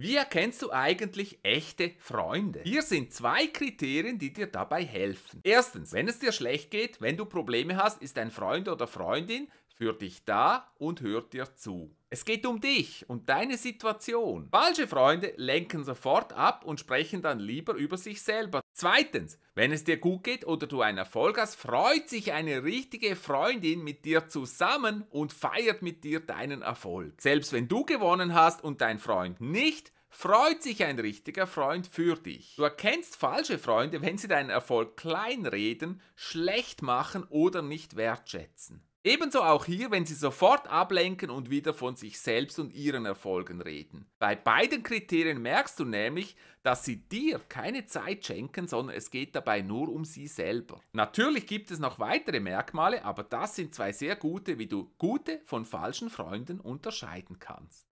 Wie erkennst du eigentlich echte Freunde? Hier sind zwei Kriterien, die dir dabei helfen. Erstens, wenn es dir schlecht geht, wenn du Probleme hast, ist ein Freund oder Freundin für dich da und hört dir zu. Es geht um dich und deine Situation. Falsche Freunde lenken sofort ab und sprechen dann lieber über sich selber. Zweitens, wenn es dir gut geht oder du einen Erfolg hast, freut sich eine richtige Freundin mit dir zusammen und feiert mit dir deinen Erfolg. Selbst wenn du gewonnen hast und dein Freund nicht, freut sich ein richtiger Freund für dich. Du erkennst falsche Freunde, wenn sie deinen Erfolg kleinreden, schlecht machen oder nicht wertschätzen. Ebenso auch hier, wenn sie sofort ablenken und wieder von sich selbst und ihren Erfolgen reden. Bei beiden Kriterien merkst du nämlich, dass sie dir keine Zeit schenken, sondern es geht dabei nur um sie selber. Natürlich gibt es noch weitere Merkmale, aber das sind zwei sehr gute, wie du gute von falschen Freunden unterscheiden kannst.